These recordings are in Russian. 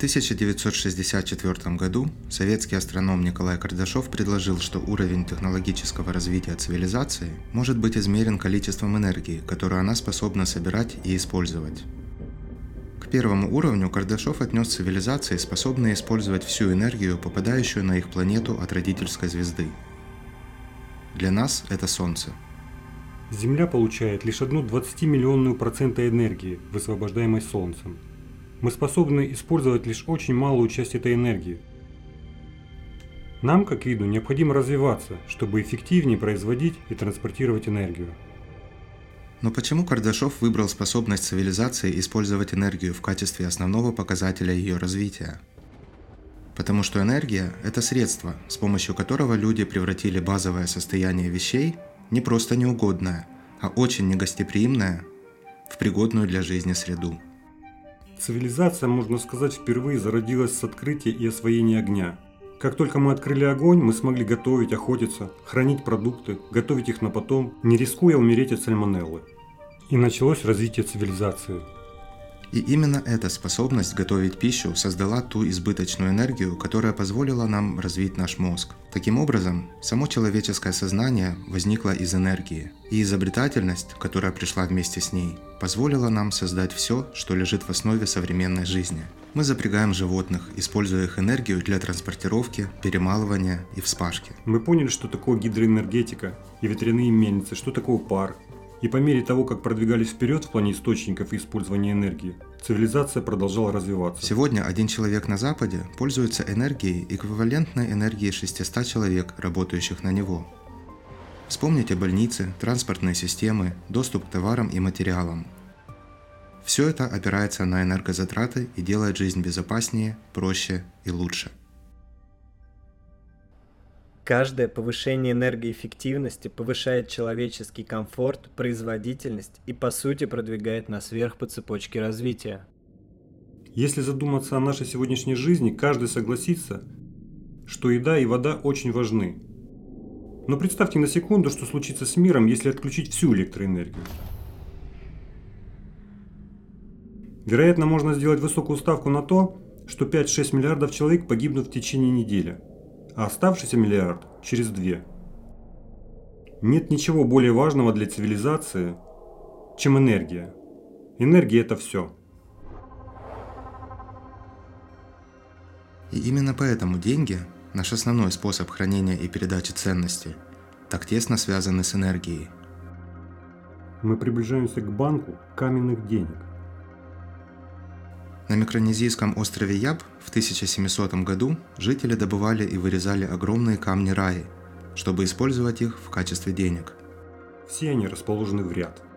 1964 году советский астроном Николай Кардашов предложил, что уровень технологического развития цивилизации может быть измерен количеством энергии, которую она способна собирать и использовать. К первому уровню Кардашов отнес цивилизации, способные использовать всю энергию, попадающую на их планету от родительской звезды. Для нас это Солнце. Земля получает лишь одну 20-миллионную процента энергии, высвобождаемой Солнцем – мы способны использовать лишь очень малую часть этой энергии. Нам, как виду, необходимо развиваться, чтобы эффективнее производить и транспортировать энергию. Но почему Кардашов выбрал способность цивилизации использовать энергию в качестве основного показателя ее развития? Потому что энергия – это средство, с помощью которого люди превратили базовое состояние вещей не просто неугодное, а очень негостеприимное в пригодную для жизни среду. Цивилизация, можно сказать, впервые зародилась с открытия и освоения огня. Как только мы открыли огонь, мы смогли готовить, охотиться, хранить продукты, готовить их на потом, не рискуя умереть от сальмонеллы. И началось развитие цивилизации. И именно эта способность готовить пищу создала ту избыточную энергию, которая позволила нам развить наш мозг. Таким образом, само человеческое сознание возникло из энергии, и изобретательность, которая пришла вместе с ней, позволила нам создать все, что лежит в основе современной жизни. Мы запрягаем животных, используя их энергию для транспортировки, перемалывания и вспашки. Мы поняли, что такое гидроэнергетика и ветряные мельницы, что такое пар, и по мере того, как продвигались вперед в плане источников и использования энергии, цивилизация продолжала развиваться. Сегодня один человек на Западе пользуется энергией, эквивалентной энергии 600 человек, работающих на него. Вспомните больницы, транспортные системы, доступ к товарам и материалам. Все это опирается на энергозатраты и делает жизнь безопаснее, проще и лучше. Каждое повышение энергоэффективности повышает человеческий комфорт, производительность и по сути продвигает нас вверх по цепочке развития. Если задуматься о нашей сегодняшней жизни, каждый согласится, что еда и вода очень важны. Но представьте на секунду, что случится с миром, если отключить всю электроэнергию. Вероятно, можно сделать высокую ставку на то, что 5-6 миллиардов человек погибнут в течение недели – а оставшийся миллиард через две. Нет ничего более важного для цивилизации, чем энергия. Энергия – это все. И именно поэтому деньги – наш основной способ хранения и передачи ценностей, так тесно связаны с энергией. Мы приближаемся к банку каменных денег. На микронезийском острове Яб в 1700 году жители добывали и вырезали огромные камни раи, чтобы использовать их в качестве денег. Все они расположены в ряд –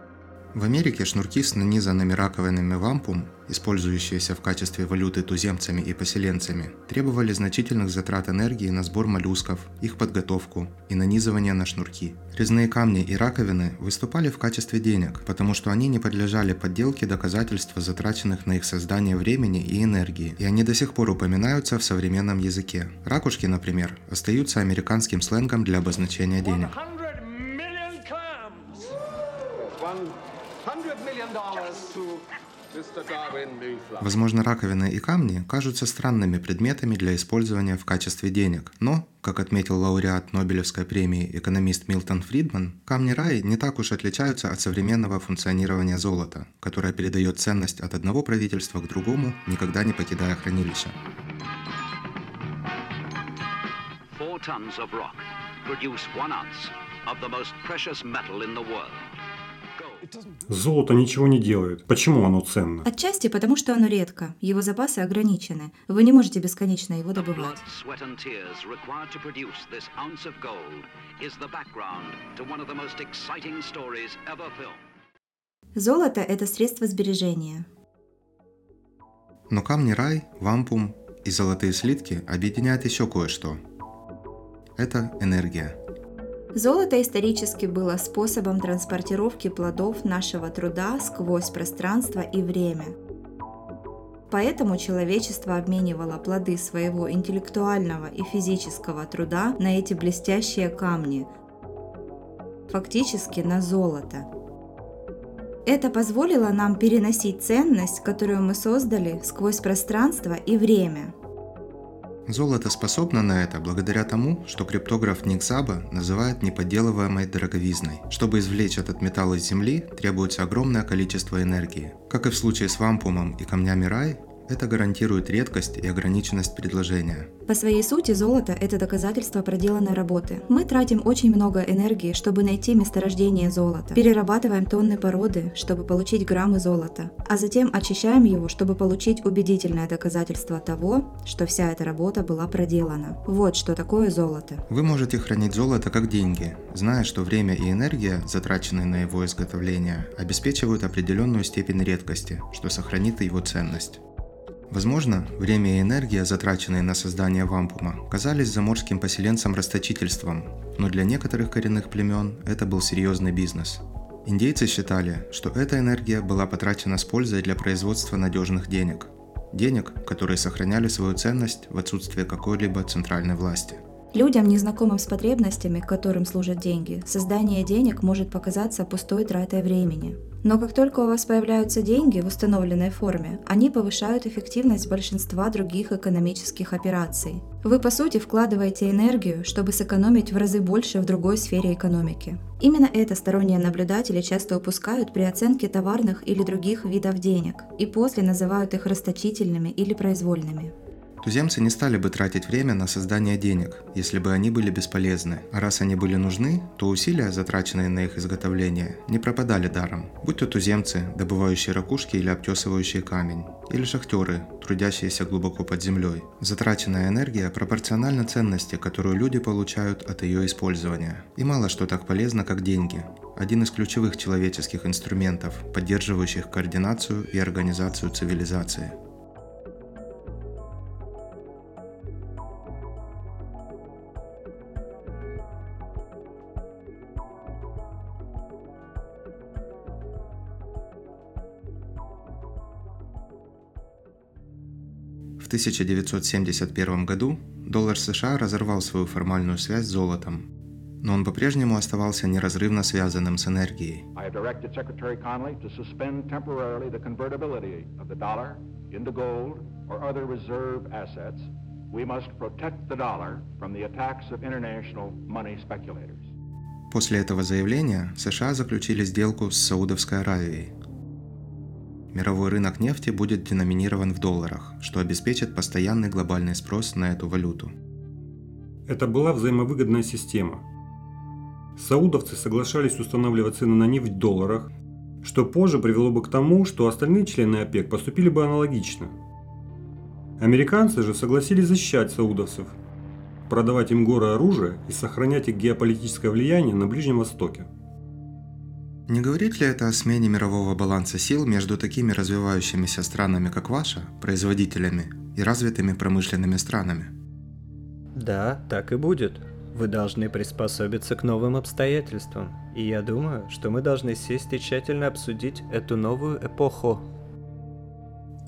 в Америке шнурки с нанизанными раковинами вампум, использующиеся в качестве валюты туземцами и поселенцами, требовали значительных затрат энергии на сбор моллюсков, их подготовку и нанизывание на шнурки. Резные камни и раковины выступали в качестве денег, потому что они не подлежали подделке доказательства затраченных на их создание времени и энергии, и они до сих пор упоминаются в современном языке. Ракушки, например, остаются американским сленгом для обозначения денег. Возможно, раковины и камни кажутся странными предметами для использования в качестве денег, но, как отметил лауреат Нобелевской премии экономист Милтон Фридман, камни раи не так уж отличаются от современного функционирования золота, которое передает ценность от одного правительства к другому, никогда не покидая хранилища. Four tons of rock produce one ounce of the most precious metal in the world. Золото ничего не делает. Почему оно ценно? Отчасти потому, что оно редко. Его запасы ограничены. Вы не можете бесконечно его добывать. Золото – это средство сбережения. Но камни рай, вампум и золотые слитки объединяют еще кое-что. Это энергия – Золото исторически было способом транспортировки плодов нашего труда сквозь пространство и время. Поэтому человечество обменивало плоды своего интеллектуального и физического труда на эти блестящие камни, фактически на золото. Это позволило нам переносить ценность, которую мы создали сквозь пространство и время. Золото способно на это благодаря тому, что криптограф Ник Заба называет неподделываемой дороговизной. Чтобы извлечь этот металл из Земли, требуется огромное количество энергии. Как и в случае с вампумом и камнями рай, это гарантирует редкость и ограниченность предложения. По своей сути, золото – это доказательство проделанной работы. Мы тратим очень много энергии, чтобы найти месторождение золота. Перерабатываем тонны породы, чтобы получить граммы золота. А затем очищаем его, чтобы получить убедительное доказательство того, что вся эта работа была проделана. Вот что такое золото. Вы можете хранить золото как деньги, зная, что время и энергия, затраченные на его изготовление, обеспечивают определенную степень редкости, что сохранит его ценность. Возможно, время и энергия, затраченные на создание вампума, казались заморским поселенцам расточительством, но для некоторых коренных племен это был серьезный бизнес. Индейцы считали, что эта энергия была потрачена с пользой для производства надежных денег. Денег, которые сохраняли свою ценность в отсутствие какой-либо центральной власти. Людям, незнакомым с потребностями, которым служат деньги, создание денег может показаться пустой тратой времени. Но как только у вас появляются деньги в установленной форме, они повышают эффективность большинства других экономических операций. Вы по сути вкладываете энергию, чтобы сэкономить в разы больше в другой сфере экономики. Именно это сторонние наблюдатели часто упускают при оценке товарных или других видов денег, и после называют их расточительными или произвольными. Туземцы не стали бы тратить время на создание денег, если бы они были бесполезны. А раз они были нужны, то усилия, затраченные на их изготовление, не пропадали даром. Будь то туземцы, добывающие ракушки или обтесывающие камень, или шахтеры, трудящиеся глубоко под землей. Затраченная энергия пропорциональна ценности, которую люди получают от ее использования. И мало что так полезно, как деньги. Один из ключевых человеческих инструментов, поддерживающих координацию и организацию цивилизации. 1971 году доллар США разорвал свою формальную связь с золотом, но он по-прежнему оставался неразрывно связанным с энергией. После этого заявления США заключили сделку с Саудовской Аравией. Мировой рынок нефти будет деноминирован в долларах, что обеспечит постоянный глобальный спрос на эту валюту. Это была взаимовыгодная система. Саудовцы соглашались устанавливать цены на нефть в долларах, что позже привело бы к тому, что остальные члены ОПЕК поступили бы аналогично. Американцы же согласились защищать саудовцев, продавать им горы оружия и сохранять их геополитическое влияние на Ближнем Востоке. Не говорит ли это о смене мирового баланса сил между такими развивающимися странами, как ваша, производителями, и развитыми промышленными странами? Да, так и будет. Вы должны приспособиться к новым обстоятельствам. И я думаю, что мы должны сесть и тщательно обсудить эту новую эпоху.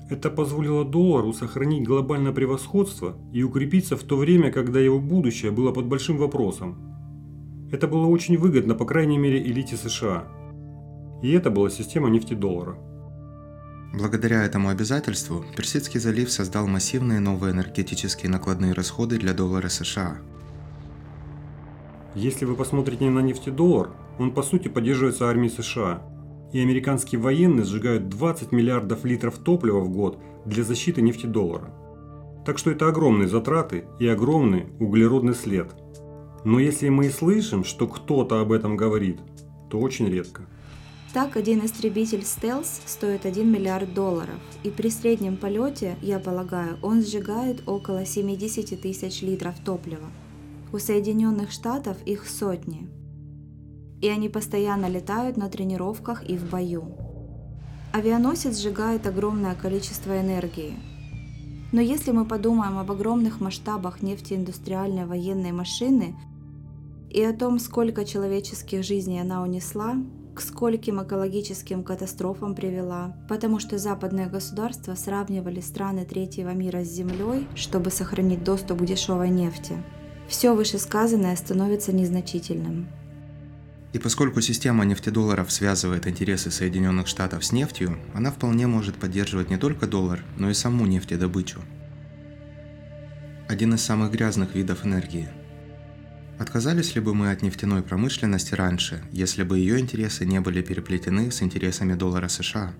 Это позволило доллару сохранить глобальное превосходство и укрепиться в то время, когда его будущее было под большим вопросом. Это было очень выгодно, по крайней мере, элите США. И это была система нефтедоллара. Благодаря этому обязательству Персидский залив создал массивные новые энергетические накладные расходы для доллара США. Если вы посмотрите на нефтедоллар, он по сути поддерживается армией США. И американские военные сжигают 20 миллиардов литров топлива в год для защиты нефтедоллара. Так что это огромные затраты и огромный углеродный след. Но если мы и слышим, что кто-то об этом говорит, то очень редко. Так, один истребитель стелс стоит 1 миллиард долларов, и при среднем полете, я полагаю, он сжигает около 70 тысяч литров топлива. У Соединенных Штатов их сотни. И они постоянно летают на тренировках и в бою. Авианосец сжигает огромное количество энергии. Но если мы подумаем об огромных масштабах нефтеиндустриальной военной машины и о том, сколько человеческих жизней она унесла, к скольким экологическим катастрофам привела, потому что западные государства сравнивали страны третьего мира с землей, чтобы сохранить доступ к дешевой нефти. Все вышесказанное становится незначительным. И поскольку система нефтедолларов связывает интересы Соединенных Штатов с нефтью, она вполне может поддерживать не только доллар, но и саму нефтедобычу. Один из самых грязных видов энергии. Отказались ли бы мы от нефтяной промышленности раньше, если бы ее интересы не были переплетены с интересами доллара США?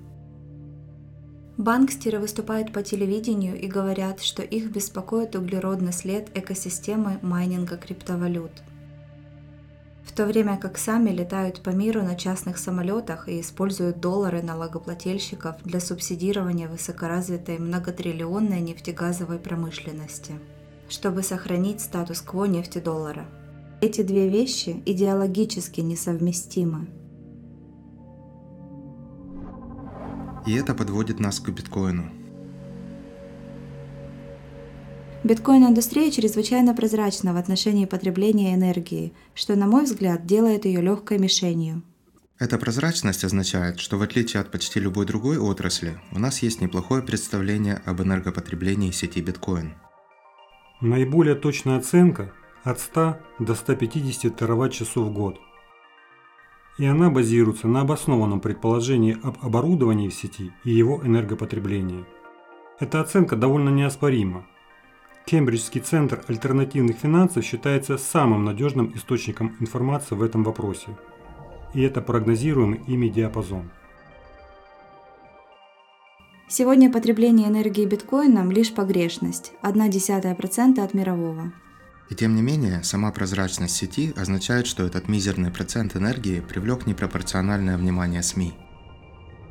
Банкстеры выступают по телевидению и говорят, что их беспокоит углеродный след экосистемы майнинга криптовалют – в то время как сами летают по миру на частных самолетах и используют доллары налогоплательщиков для субсидирования высокоразвитой многотриллионной нефтегазовой промышленности, чтобы сохранить статус-кво нефтедоллара. Эти две вещи идеологически несовместимы. И это подводит нас к биткоину – Биткоин-индустрия чрезвычайно прозрачна в отношении потребления энергии, что, на мой взгляд, делает ее легкой мишенью. Эта прозрачность означает, что в отличие от почти любой другой отрасли, у нас есть неплохое представление об энергопотреблении сети биткоин. Наиболее точная оценка от 100 до 150 тераватт-часов в год. И она базируется на обоснованном предположении об оборудовании в сети и его энергопотреблении. Эта оценка довольно неоспорима, Кембриджский центр альтернативных финансов считается самым надежным источником информации в этом вопросе. И это прогнозируемый ими диапазон. Сегодня потребление энергии биткоином лишь погрешность – 0,1% от мирового. И тем не менее, сама прозрачность сети означает, что этот мизерный процент энергии привлек непропорциональное внимание СМИ.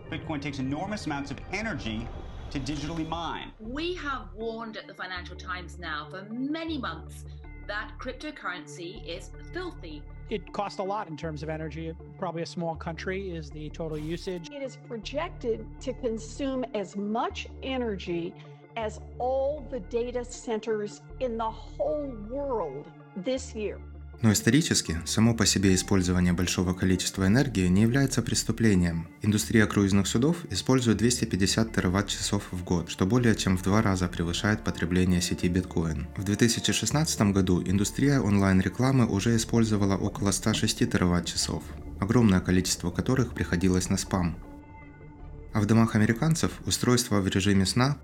Bitcoin takes enormous amounts of energy to digitally mine. We have warned at the Financial Times now for many months that cryptocurrency is filthy. It costs a lot in terms of energy. Probably a small country is the total usage. It is projected to consume as much energy as all the data centers in the whole world this year. Но исторически, само по себе использование большого количества энергии не является преступлением. Индустрия круизных судов использует 250 тераватт-часов в год, что более чем в два раза превышает потребление сети биткоин. В 2016 году индустрия онлайн-рекламы уже использовала около 106 тераватт-часов, огромное количество которых приходилось на спам. А в домах американцев устройства в режиме сна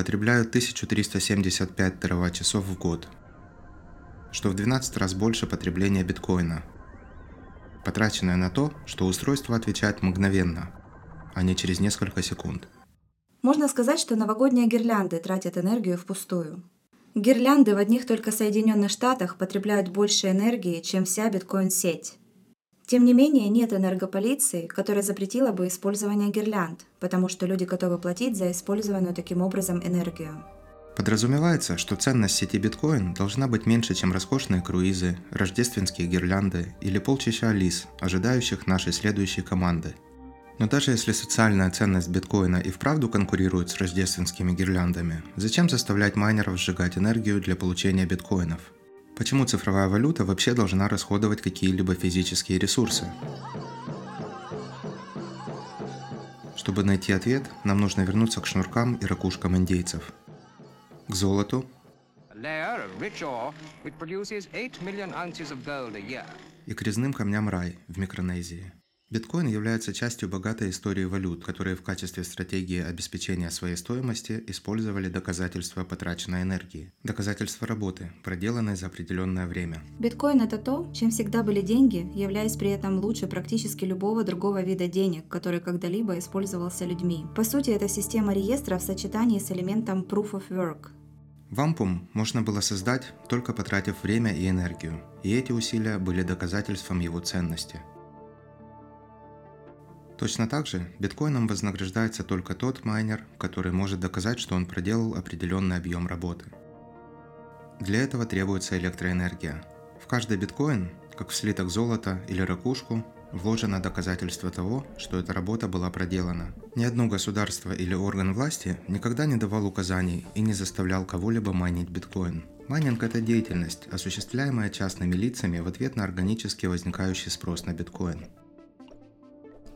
потребляют 1375 тераватт-часов в год, что в 12 раз больше потребления биткоина, потраченное на то, что устройство отвечает мгновенно, а не через несколько секунд. Можно сказать, что новогодние гирлянды тратят энергию впустую. Гирлянды в одних только Соединенных Штатах потребляют больше энергии, чем вся биткоин-сеть. Тем не менее, нет энергополиции, которая запретила бы использование гирлянд, потому что люди готовы платить за использованную таким образом энергию. Подразумевается, что ценность сети биткоин должна быть меньше, чем роскошные круизы, рождественские гирлянды или полчища алис, ожидающих нашей следующей команды. Но даже если социальная ценность биткоина и вправду конкурирует с рождественскими гирляндами, зачем заставлять майнеров сжигать энергию для получения биткоинов? Почему цифровая валюта вообще должна расходовать какие-либо физические ресурсы? Чтобы найти ответ, нам нужно вернуться к шнуркам и ракушкам индейцев – к золоту. И к резным камням рай в Микронезии. Биткоин является частью богатой истории валют, которые в качестве стратегии обеспечения своей стоимости использовали доказательства потраченной энергии, доказательства работы, проделанной за определенное время. Биткоин – это то, чем всегда были деньги, являясь при этом лучше практически любого другого вида денег, который когда-либо использовался людьми. По сути, это система реестра в сочетании с элементом Proof of Work, Вампум можно было создать, только потратив время и энергию, и эти усилия были доказательством его ценности. Точно так же биткоином вознаграждается только тот майнер, который может доказать, что он проделал определенный объем работы. Для этого требуется электроэнергия. В каждый биткоин, как в слиток золота или ракушку, вложено доказательство того, что эта работа была проделана. Ни одно государство или орган власти никогда не давал указаний и не заставлял кого-либо майнить биткоин. Майнинг – это деятельность, осуществляемая частными лицами в ответ на органически возникающий спрос на биткоин.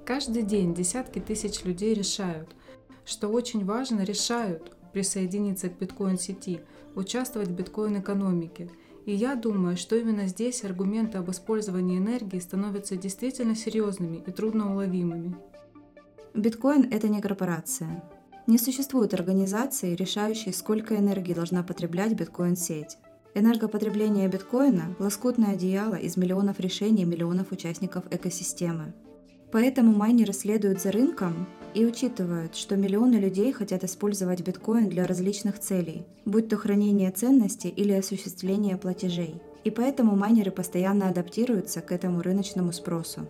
Каждый день десятки тысяч людей решают, что очень важно, решают присоединиться к биткоин-сети, участвовать в биткоин-экономике И я думаю, что именно здесь аргументы об использовании энергии становятся действительно серьезными и трудноуловимыми. Биткоин – это не корпорация. Не существует организации, решающей, сколько энергии должна потреблять биткоин-сеть. Энергопотребление биткоина – лоскутное одеяло из миллионов решений миллионов участников экосистемы. Поэтому майнеры следуют за рынком и учитывают, что миллионы людей хотят использовать биткоин для различных целей, будь то хранение ценностей или осуществление платежей. И поэтому майнеры постоянно адаптируются к этому рыночному спросу.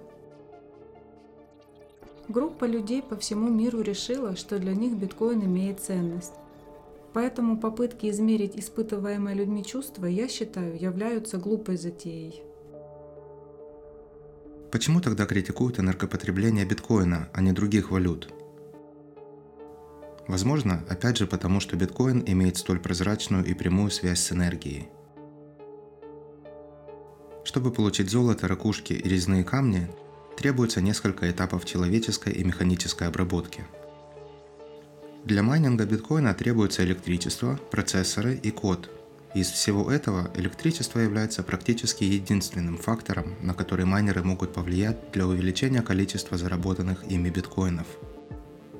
Группа людей по всему миру решила, что для них биткоин имеет ценность. Поэтому попытки измерить испытываемое людьми чувство, я считаю, являются глупой затеей. Почему тогда критикуют энергопотребление биткоина, а не других валют? Возможно, опять же потому, что биткоин имеет столь прозрачную и прямую связь с энергией. Чтобы получить золото, ракушки и резные камни, требуется несколько этапов человеческой и механической обработки. Для майнинга биткоина требуется электричество, процессоры и код. Из всего этого электричество является практически единственным фактором, на который майнеры могут повлиять для увеличения количества заработанных ими биткоинов.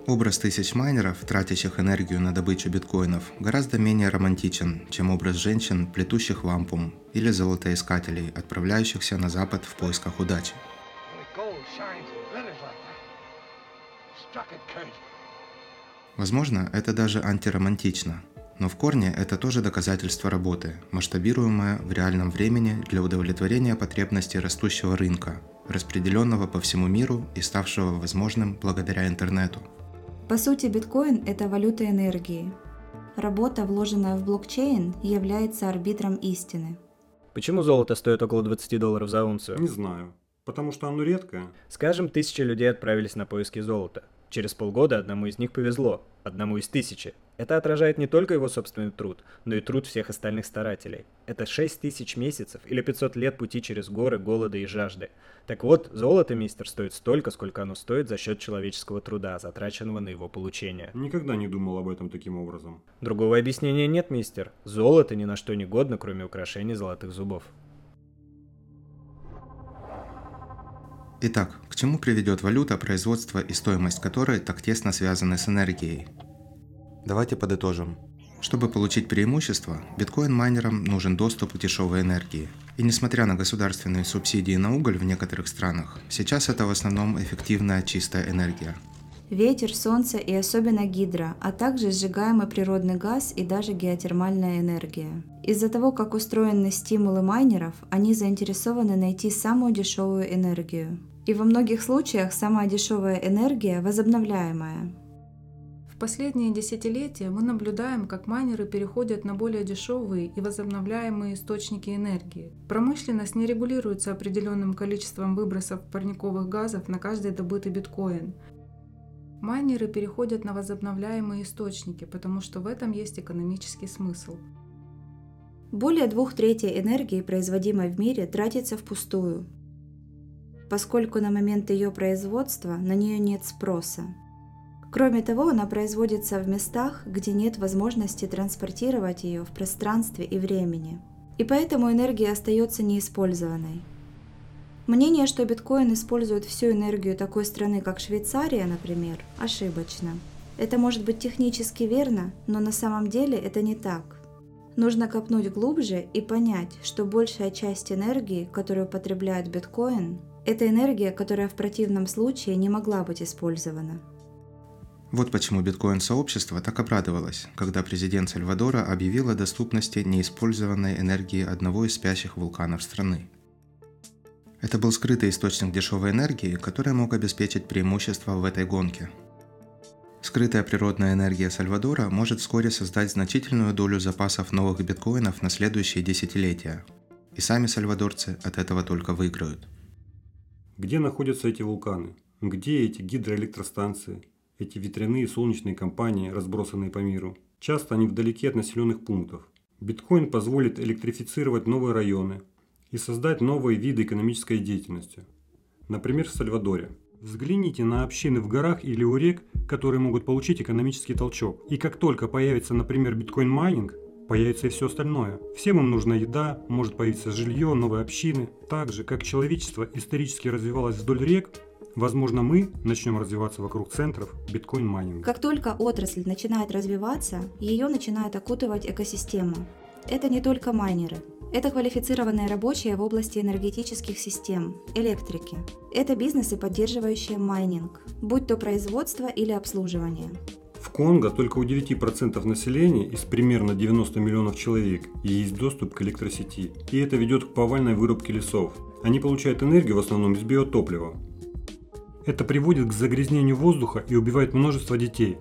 Образ тысяч майнеров, тратящих энергию на добычу биткоинов, гораздо менее романтичен, чем образ женщин, плетущих вампум, или золотоискателей, отправляющихся на запад в поисках удачи. Возможно, это даже антиромантично, но в корне это тоже доказательство работы, масштабируемое в реальном времени для удовлетворения потребностей растущего рынка, распределенного по всему миру и ставшего возможным благодаря интернету. По сути, биткоин – это валюта энергии. Работа, вложенная в блокчейн, является арбитром истины. Почему золото стоит около 20 долларов за унцию? Не знаю. Потому что оно редкое. Скажем, тысячи людей отправились на поиски золота. Через полгода одному из них повезло, одному из тысячи. Это отражает не только его собственный труд, но и труд всех остальных старателей. Это 6 тысяч месяцев или 500 лет пути через горы голода и жажды. Так вот, золото, мистер, стоит столько, сколько оно стоит за счет человеческого труда, затраченного на его получение. Никогда не думал об этом таким образом. Другого объяснения нет, мистер. Золото ни на что не годно, кроме украшения золотых зубов. Итак, к чему приведет валюта, производство и стоимость которой так тесно связаны с энергией? Давайте подытожим. Чтобы получить преимущество, биткоин-майнерам нужен доступ к дешевой энергии. И несмотря на государственные субсидии на уголь в некоторых странах, сейчас это в основном эффективная чистая энергия. Ветер, солнце и особенно гидро, а также сжигаемый природный газ и даже геотермальная энергия. Из-за того, как устроены стимулы майнеров, они заинтересованы найти самую дешевую энергию. И во многих случаях самая дешевая энергия возобновляемая. Последние десятилетия мы наблюдаем, как майнеры переходят на более дешевые и возобновляемые источники энергии. Промышленность не регулируется определенным количеством выбросов парниковых газов на каждый добытый биткоин. Майнеры переходят на возобновляемые источники, потому что в этом есть экономический смысл. Более двух третей энергии, производимой в мире, тратится впустую поскольку на момент ее производства на нее нет спроса. Кроме того, она производится в местах, где нет возможности транспортировать ее в пространстве и времени. И поэтому энергия остается неиспользованной. Мнение, что биткоин использует всю энергию такой страны, как Швейцария, например, ошибочно. Это может быть технически верно, но на самом деле это не так. Нужно копнуть глубже и понять, что большая часть энергии, которую потребляет биткоин, это энергия, которая в противном случае не могла быть использована. Вот почему биткоин-сообщество так обрадовалось, когда президент Сальвадора объявил о доступности неиспользованной энергии одного из спящих вулканов страны. Это был скрытый источник дешевой энергии, который мог обеспечить преимущество в этой гонке. Скрытая природная энергия Сальвадора может вскоре создать значительную долю запасов новых биткоинов на следующие десятилетия. И сами сальвадорцы от этого только выиграют. Где находятся эти вулканы? Где эти гидроэлектростанции? Эти ветряные и солнечные компании, разбросанные по миру? Часто они вдалеке от населенных пунктов. Биткоин позволит электрифицировать новые районы и создать новые виды экономической деятельности. Например, в Сальвадоре. Взгляните на общины в горах или у рек, которые могут получить экономический толчок. И как только появится, например, биткоин-майнинг, появится и все остальное. Всем им нужна еда, может появиться жилье, новые общины. Так же, как человечество исторически развивалось вдоль рек, Возможно, мы начнем развиваться вокруг центров биткоин-майнинга. Как только отрасль начинает развиваться, ее начинает окутывать экосистема. Это не только майнеры. Это квалифицированные рабочие в области энергетических систем, электрики. Это бизнесы, поддерживающие майнинг, будь то производство или обслуживание. В Конго только у 9% населения из примерно 90 миллионов человек есть доступ к электросети, и это ведет к повальной вырубке лесов. Они получают энергию в основном из биотоплива, это приводит к загрязнению воздуха и убивает множество детей.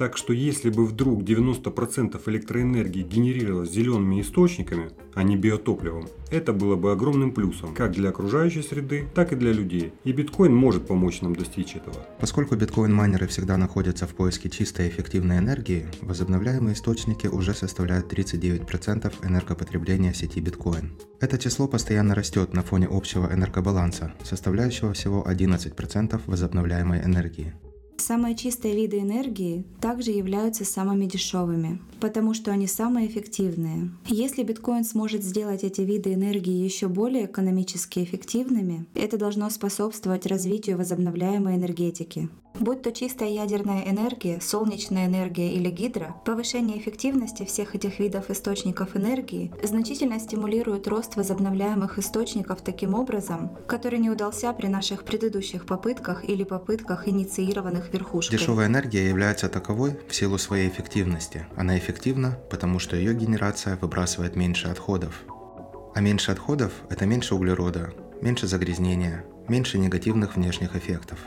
Так что если бы вдруг 90% электроэнергии генерировалось зелеными источниками, а не биотопливом, это было бы огромным плюсом как для окружающей среды, так и для людей. И биткоин может помочь нам достичь этого. Поскольку биткоин-майнеры всегда находятся в поиске чистой и эффективной энергии, возобновляемые источники уже составляют 39% энергопотребления сети биткоин. Это число постоянно растет на фоне общего энергобаланса, составляющего всего 11% возобновляемой энергии. Самые чистые виды энергии также являются самыми дешевыми, потому что они самые эффективные. Если биткоин сможет сделать эти виды энергии еще более экономически эффективными, это должно способствовать развитию возобновляемой энергетики. Будь то чистая ядерная энергия, солнечная энергия или гидро, повышение эффективности всех этих видов источников энергии значительно стимулирует рост возобновляемых источников таким образом, который не удался при наших предыдущих попытках или попытках, инициированных верхушкой. Дешевая энергия является таковой в силу своей эффективности. Она эффективна, потому что ее генерация выбрасывает меньше отходов. А меньше отходов – это меньше углерода, меньше загрязнения, меньше негативных внешних эффектов.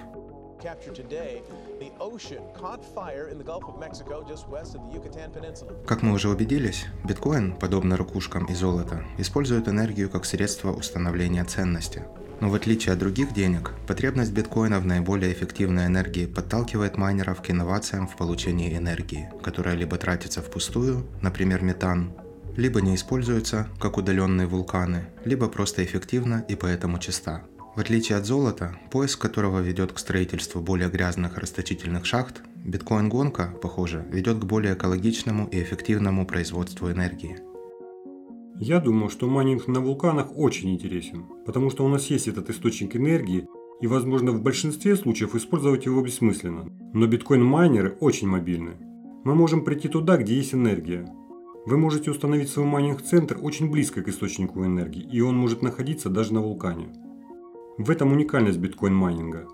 Как мы уже убедились, биткоин, подобно ракушкам и золото, использует энергию как средство установления ценности. Но в отличие от других денег, потребность биткоина в наиболее эффективной энергии подталкивает майнеров к инновациям в получении энергии, которая либо тратится впустую, например метан, либо не используется, как удаленные вулканы, либо просто эффективна и поэтому чиста. В отличие от золота, поиск которого ведет к строительству более грязных расточительных шахт, биткоин-гонка, похоже, ведет к более экологичному и эффективному производству энергии. Я думаю, что майнинг на вулканах очень интересен, потому что у нас есть этот источник энергии, и, возможно, в большинстве случаев использовать его бессмысленно. Но биткоин-майнеры очень мобильны. Мы можем прийти туда, где есть энергия. Вы можете установить свой майнинг-центр очень близко к источнику энергии, и он может находиться даже на вулкане. В этом уникальность биткоин-майнинга.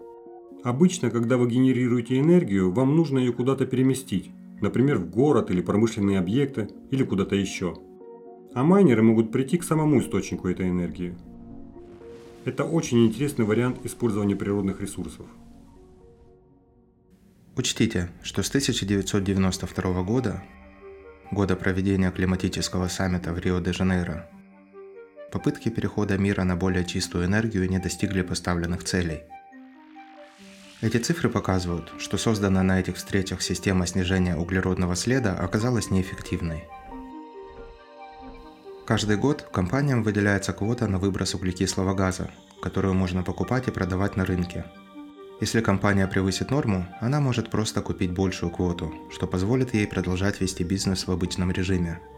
Обычно, когда вы генерируете энергию, вам нужно ее куда-то переместить, например, в город или промышленные объекты, или куда-то еще. А майнеры могут прийти к самому источнику этой энергии. Это очень интересный вариант использования природных ресурсов. Учтите, что с 1992 года, года проведения климатического саммита в Рио-де-Жанейро, попытки перехода мира на более чистую энергию не достигли поставленных целей. Эти цифры показывают, что созданная на этих встречах система снижения углеродного следа оказалась неэффективной. Каждый год компаниям выделяется квота на выброс углекислого газа, которую можно покупать и продавать на рынке. Если компания превысит норму, она может просто купить большую квоту, что позволит ей продолжать вести бизнес в обычном режиме –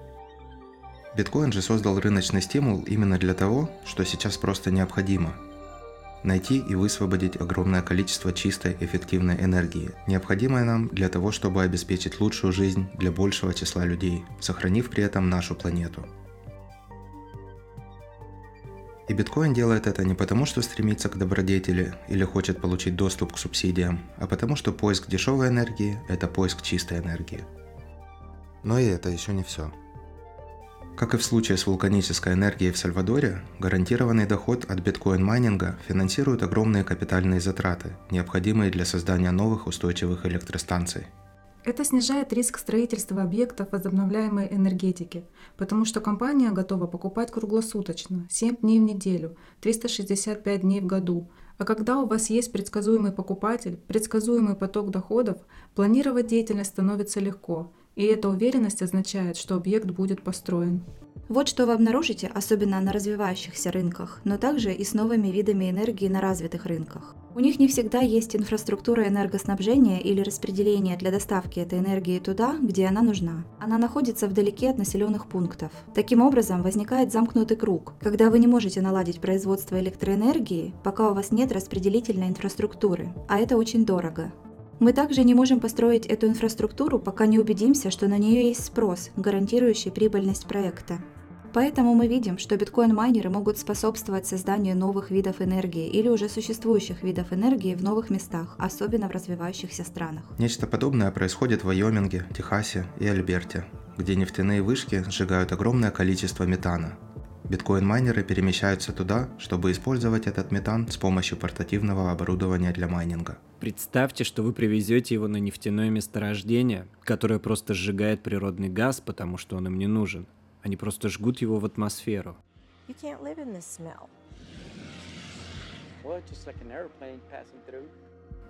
Биткоин же создал рыночный стимул именно для того, что сейчас просто необходимо. Найти и высвободить огромное количество чистой, эффективной энергии, необходимой нам для того, чтобы обеспечить лучшую жизнь для большего числа людей, сохранив при этом нашу планету. И биткоин делает это не потому, что стремится к добродетели или хочет получить доступ к субсидиям, а потому что поиск дешевой энергии – это поиск чистой энергии. Но и это еще не все. Как и в случае с вулканической энергией в Сальвадоре, гарантированный доход от биткоин-майнинга финансирует огромные капитальные затраты, необходимые для создания новых устойчивых электростанций. Это снижает риск строительства объектов возобновляемой энергетики, потому что компания готова покупать круглосуточно, 7 дней в неделю, 365 дней в году. А когда у вас есть предсказуемый покупатель, предсказуемый поток доходов, планировать деятельность становится легко – и эта уверенность означает, что объект будет построен. Вот что вы обнаружите, особенно на развивающихся рынках, но также и с новыми видами энергии на развитых рынках. У них не всегда есть инфраструктура энергоснабжения или распределения для доставки этой энергии туда, где она нужна. Она находится вдалеке от населенных пунктов. Таким образом, возникает замкнутый круг, когда вы не можете наладить производство электроэнергии, пока у вас нет распределительной инфраструктуры, а это очень дорого. Мы также не можем построить эту инфраструктуру, пока не убедимся, что на нее есть спрос, гарантирующий прибыльность проекта. Поэтому мы видим, что биткоин-майнеры могут способствовать созданию новых видов энергии или уже существующих видов энергии в новых местах, особенно в развивающихся странах. Нечто подобное происходит в Вайоминге, Техасе и Альберте, где нефтяные вышки сжигают огромное количество метана. Биткоин-майнеры перемещаются туда, чтобы использовать этот метан с помощью портативного оборудования для майнинга. Представьте, что вы привезете его на нефтяное месторождение, которое просто сжигает природный газ, потому что он им не нужен. Они просто жгут его в атмосферу. You can't live in this smell. Well, just like an airplane passing through.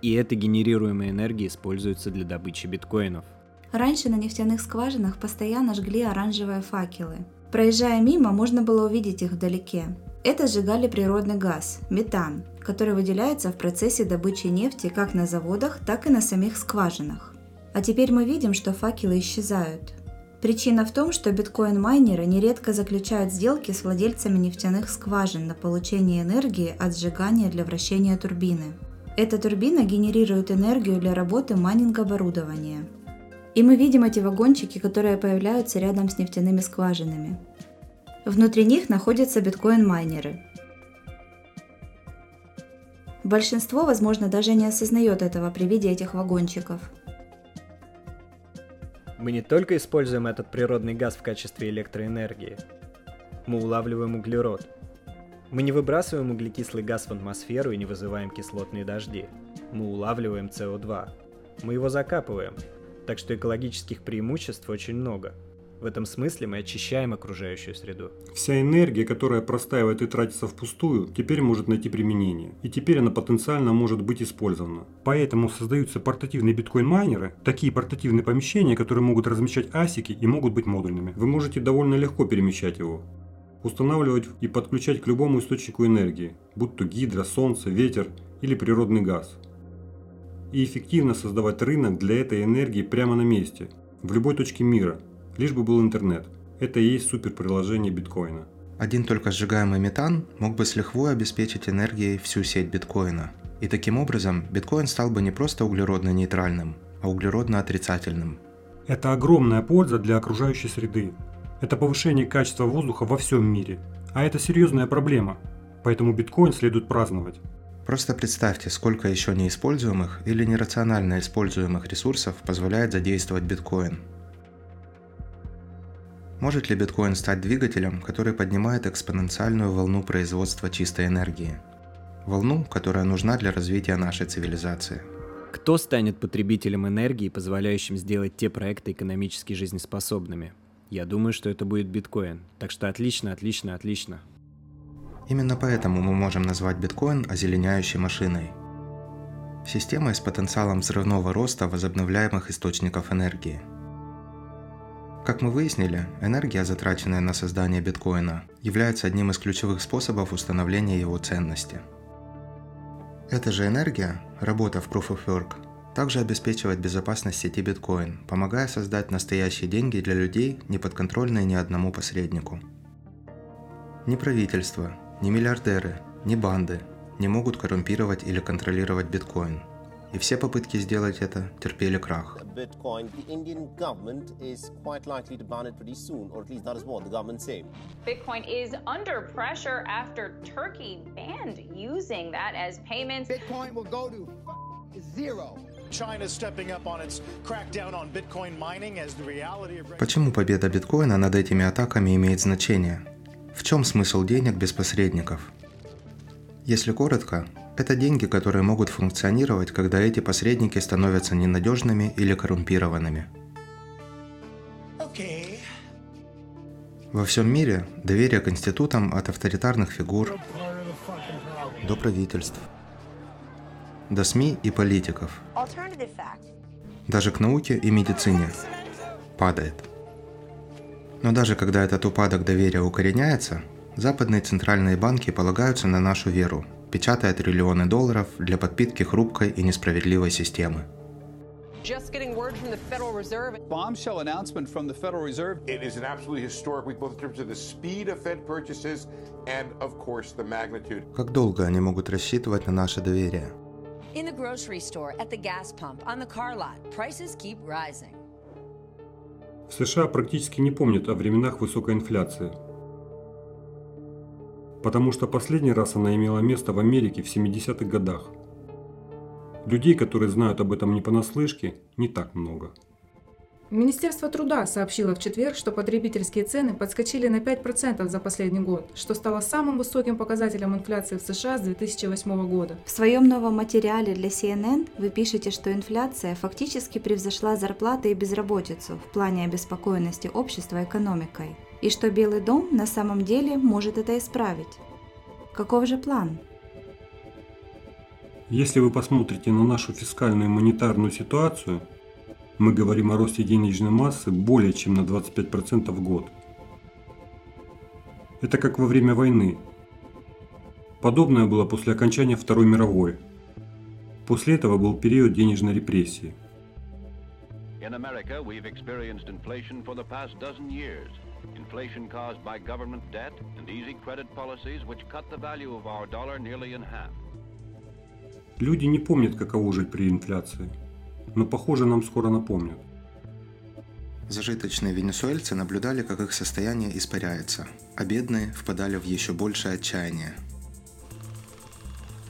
И эта генерируемая энергия используется для добычи биткоинов. Раньше на нефтяных скважинах постоянно жгли оранжевые факелы. Проезжая мимо, можно было увидеть их вдалеке. Это сжигали природный газ – метан, который выделяется в процессе добычи нефти как на заводах, так и на самих скважинах. А теперь мы видим, что факелы исчезают. Причина в том, что биткоин-майнеры нередко заключают сделки с владельцами нефтяных скважин на получение энергии от сжигания для вращения турбины. Эта турбина генерирует энергию для работы майнинг-оборудования. И мы видим эти вагончики, которые появляются рядом с нефтяными скважинами. Внутри них находятся биткоин-майнеры. Большинство, возможно, даже не осознает этого при виде этих вагончиков – мы не только используем этот природный газ в качестве электроэнергии, мы улавливаем углерод. Мы не выбрасываем углекислый газ в атмосферу и не вызываем кислотные дожди. Мы улавливаем СО2. Мы его закапываем. Так что экологических преимуществ очень много – в этом смысле мы очищаем окружающую среду. Вся энергия, которая простаивает и тратится впустую, теперь может найти применение. И теперь она потенциально может быть использована. Поэтому создаются портативные биткоин-майнеры, такие портативные помещения, которые могут размещать асики и могут быть модульными. Вы можете довольно легко перемещать его устанавливать и подключать к любому источнику энергии, будь то гидро, солнце, ветер или природный газ. И эффективно создавать рынок для этой энергии прямо на месте, в любой точке мира – лишь бы был интернет. Это и есть суперприложение биткоина. Один только сжигаемый метан мог бы с лихвой обеспечить энергией всю сеть биткоина. И таким образом биткоин стал бы не просто углеродно-нейтральным, а углеродно-отрицательным. Это огромная польза для окружающей среды. Это повышение качества воздуха во всем мире. А это серьезная проблема. Поэтому биткоин следует праздновать. Просто представьте, сколько еще неиспользуемых или нерационально используемых ресурсов позволяет задействовать биткоин – может ли биткоин стать двигателем, который поднимает экспоненциальную волну производства чистой энергии? Волну, которая нужна для развития нашей цивилизации. Кто станет потребителем энергии, позволяющим сделать те проекты экономически жизнеспособными? Я думаю, что это будет биткоин. Так что отлично, отлично, отлично. Именно поэтому мы можем назвать биткоин озеленяющей машиной. Системой с потенциалом взрывного роста возобновляемых источников энергии – как мы выяснили, энергия, затраченная на создание биткоина, является одним из ключевых способов установления его ценности. Эта же энергия, работа в Proof of Work, также обеспечивает безопасность сети биткоин, помогая создать настоящие деньги для людей, не подконтрольные ни одному посреднику. Ни правительство, ни миллиардеры, ни банды не могут коррумпировать или контролировать биткоин – и все попытки сделать это терпели крах. Bitcoin, the Indian government is quite likely to ban it pretty soon, or at least that is what the government say. Bitcoin is under pressure after Turkey banned using that as payments. Bitcoin will go to zero. Почему победа биткоина над этими атаками имеет значение? В чем смысл денег без посредников? Если коротко, это деньги, которые могут функционировать, когда эти посредники становятся ненадежными или коррумпированными. Okay. Во всем мире доверие к институтам от авторитарных фигур до правительств, до СМИ и политиков, даже к науке и медицине падает. Но даже когда этот упадок доверия укореняется, западные центральные банки полагаются на нашу веру, печатая триллионы долларов для подпитки хрупкой и несправедливой системы. Just getting word from the Federal Reserve. Bombshell announcement from the Federal Reserve. It is an absolutely historic week, both in terms of the speed of Fed purchases and, of course, the magnitude. Как долго они могут рассчитывать на наше доверие? In the grocery store, at the gas pump, on the car lot, prices keep rising. В США практически не помнят о временах высокой инфляции. Потому что последний раз она имела место в Америке в 70-х годах – Людей, которые знают об этом не понаслышке, не так много. Министерство труда сообщило в четверг, что потребительские цены подскочили на 5% за последний год, что стало самым высоким показателем инфляции в США с 2008 года. В своем новом материале для CNN вы пишете, что инфляция фактически превзошла зарплаты и безработицу в плане обеспокоенности общества экономикой, и что Белый дом на самом деле может это исправить. Каков же план? Если вы посмотрите на нашу фискальную и монетарную ситуацию, мы говорим о росте денежной массы более чем на 25% в год. Это как во время войны. Подобное было после окончания Второй мировой. После этого был период денежной репрессии. In America, we've experienced inflation for the past dozen years. Inflation caused by government debt and easy credit policies which cut the value of our dollar nearly in half. Люди не помнят, каково жить при инфляции. Но, похоже, нам скоро напомнят. Зажиточные венесуэльцы наблюдали, как их состояние испаряется, а бедные впадали в еще большее отчаяние.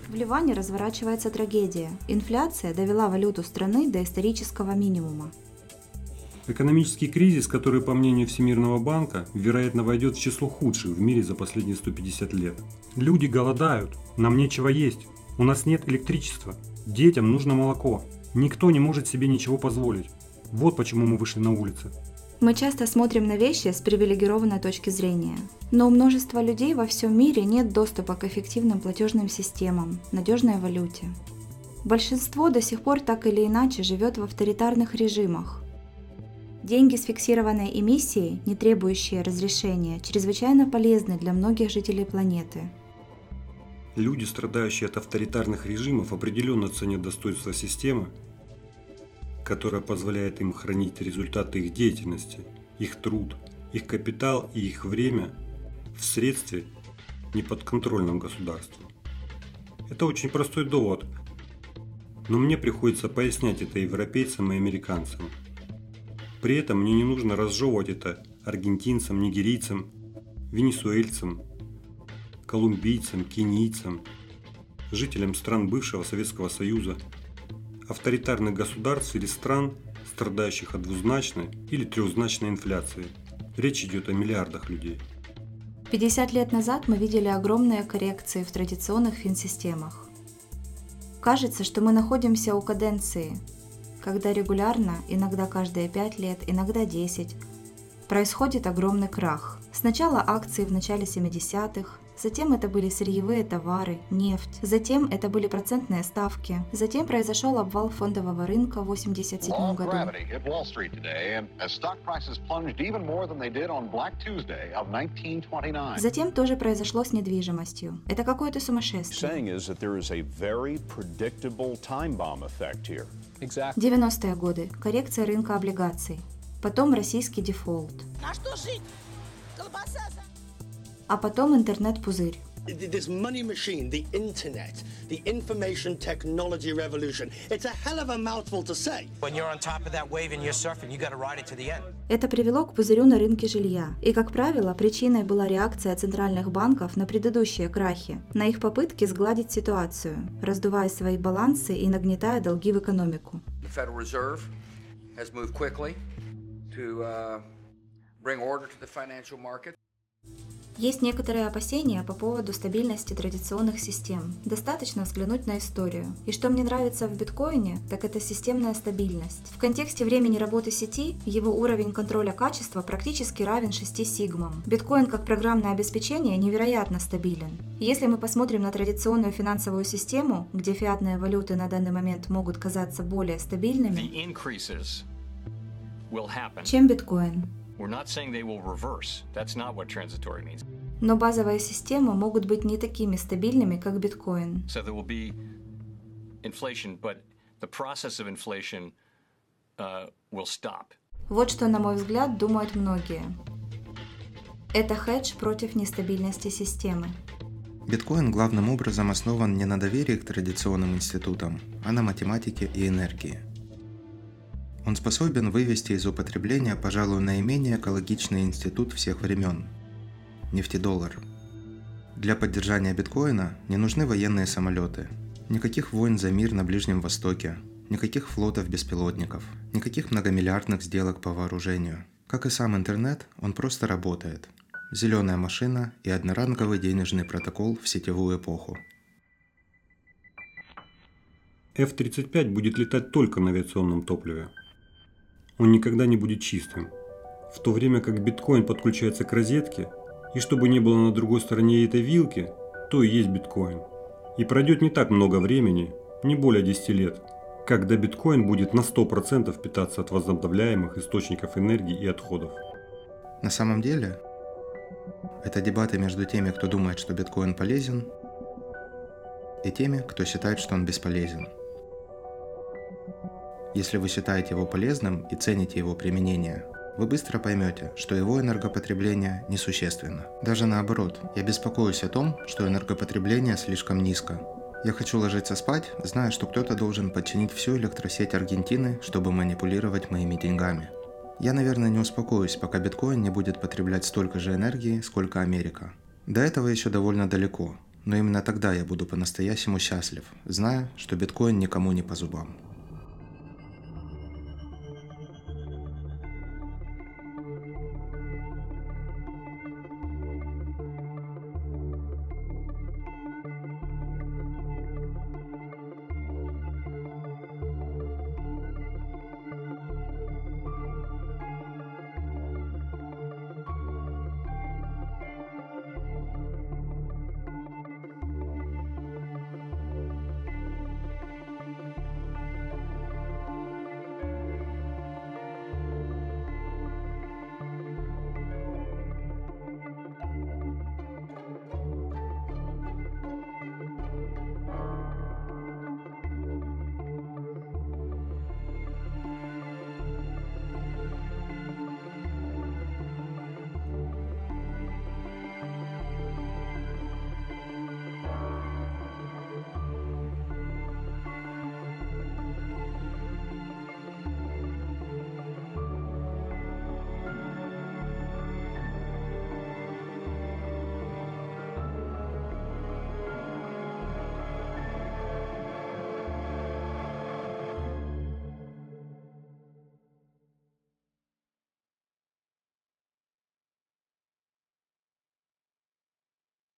В Ливане разворачивается трагедия. Инфляция довела валюту страны до исторического минимума. Экономический кризис, который, по мнению Всемирного банка, вероятно войдет в число худших в мире за последние 150 лет. Люди голодают, нам нечего есть, у нас нет электричества. Детям нужно молоко. Никто не может себе ничего позволить. Вот почему мы вышли на улицы. Мы часто смотрим на вещи с привилегированной точки зрения. Но у множества людей во всем мире нет доступа к эффективным платежным системам, надежной валюте. Большинство до сих пор так или иначе живет в авторитарных режимах. Деньги с фиксированной эмиссией, не требующие разрешения, чрезвычайно полезны для многих жителей планеты – Люди, страдающие от авторитарных режимов, определенно ценят достоинство системы, которая позволяет им хранить результаты их деятельности, их труд, их капитал и их время в средстве, неподконтрольном государству. Это очень простой довод, но мне приходится пояснять это европейцам и американцам. При этом мне не нужно разжевывать это аргентинцам, нигерийцам, венесуэльцам, колумбийцам, кенийцам, жителям стран бывшего Советского Союза, авторитарных государств или стран, страдающих от двузначной или трехзначной инфляции. Речь идет о миллиардах людей. 50 лет назад мы видели огромные коррекции в традиционных финсистемах. Кажется, что мы находимся у каденции, когда регулярно, иногда каждые 5 лет, иногда 10, происходит огромный крах. Сначала акции в начале 70-х, Затем это были сырьевые товары, нефть. Затем это были процентные ставки. Затем произошел обвал фондового рынка в 1987 году. Затем тоже произошло с недвижимостью. Это какое-то сумасшествие. 90-е годы. Коррекция рынка облигаций. Потом российский дефолт. На что жить? Колбаса а потом интернет-пузырь. This money machine, the internet, the information technology revolution. It's a hell of a mouthful to say. When you're on top of that wave and you're surfing, you got to ride it to the end. Это привело к пузырю на рынке жилья. И, как правило, причиной была реакция центральных банков на предыдущие крахи, на их попытки сгладить ситуацию, раздувая свои балансы и нагнетая долги в экономику. The Federal Reserve has moved quickly to uh, bring order to the financial market. Есть некоторые опасения по поводу стабильности традиционных систем. Достаточно взглянуть на историю. И что мне нравится в биткоине, так это системная стабильность. В контексте времени работы сети его уровень контроля качества практически равен 6 сигмам. Биткоин как программное обеспечение невероятно стабилен. Если мы посмотрим на традиционную финансовую систему, где фиатные валюты на данный момент могут казаться более стабильными, чем биткоин, Но базовые системы могут быть не такими стабильными, как биткоин. So there will be inflation, but the process of inflation uh, will stop. Вот что, на мой взгляд, думают многие. Это хедж против нестабильности системы. Биткоин главным образом основан не на доверии к традиционным институтам, а на математике и энергии. Он способен вывести из употребления, пожалуй, наименее экологичный институт всех времен – нефтедоллар. Для поддержания биткоина не нужны военные самолеты, никаких войн за мир на Ближнем Востоке, никаких флотов беспилотников, никаких многомиллиардных сделок по вооружению. Как и сам интернет, он просто работает – зеленая машина и одноранговый денежный протокол в сетевую эпоху. F-35 будет летать только на авиационном топливе. Он никогда не будет чистым. В то время как биткоин подключается к розетке, и чтобы не было на другой стороне этой вилки, то и есть биткоин. И пройдет не так много времени, не более 10 лет, когда биткоин будет на 100% питаться от возобновляемых источников энергии и отходов. На самом деле, это дебаты между теми, кто думает, что биткоин полезен, и теми, кто считает, что он бесполезен. Если вы считаете его полезным и цените его применение, вы быстро поймете, что его энергопотребление несущественно. Даже наоборот, я беспокоюсь о том, что энергопотребление слишком низко. Я хочу ложиться спать, зная, что кто-то должен подчинить всю электросеть Аргентины, чтобы манипулировать моими деньгами – я, наверное, не успокоюсь, пока биткоин не будет потреблять столько же энергии, сколько Америка. До этого еще довольно далеко, но именно тогда я буду по-настоящему счастлив, зная, что биткоин никому не по зубам.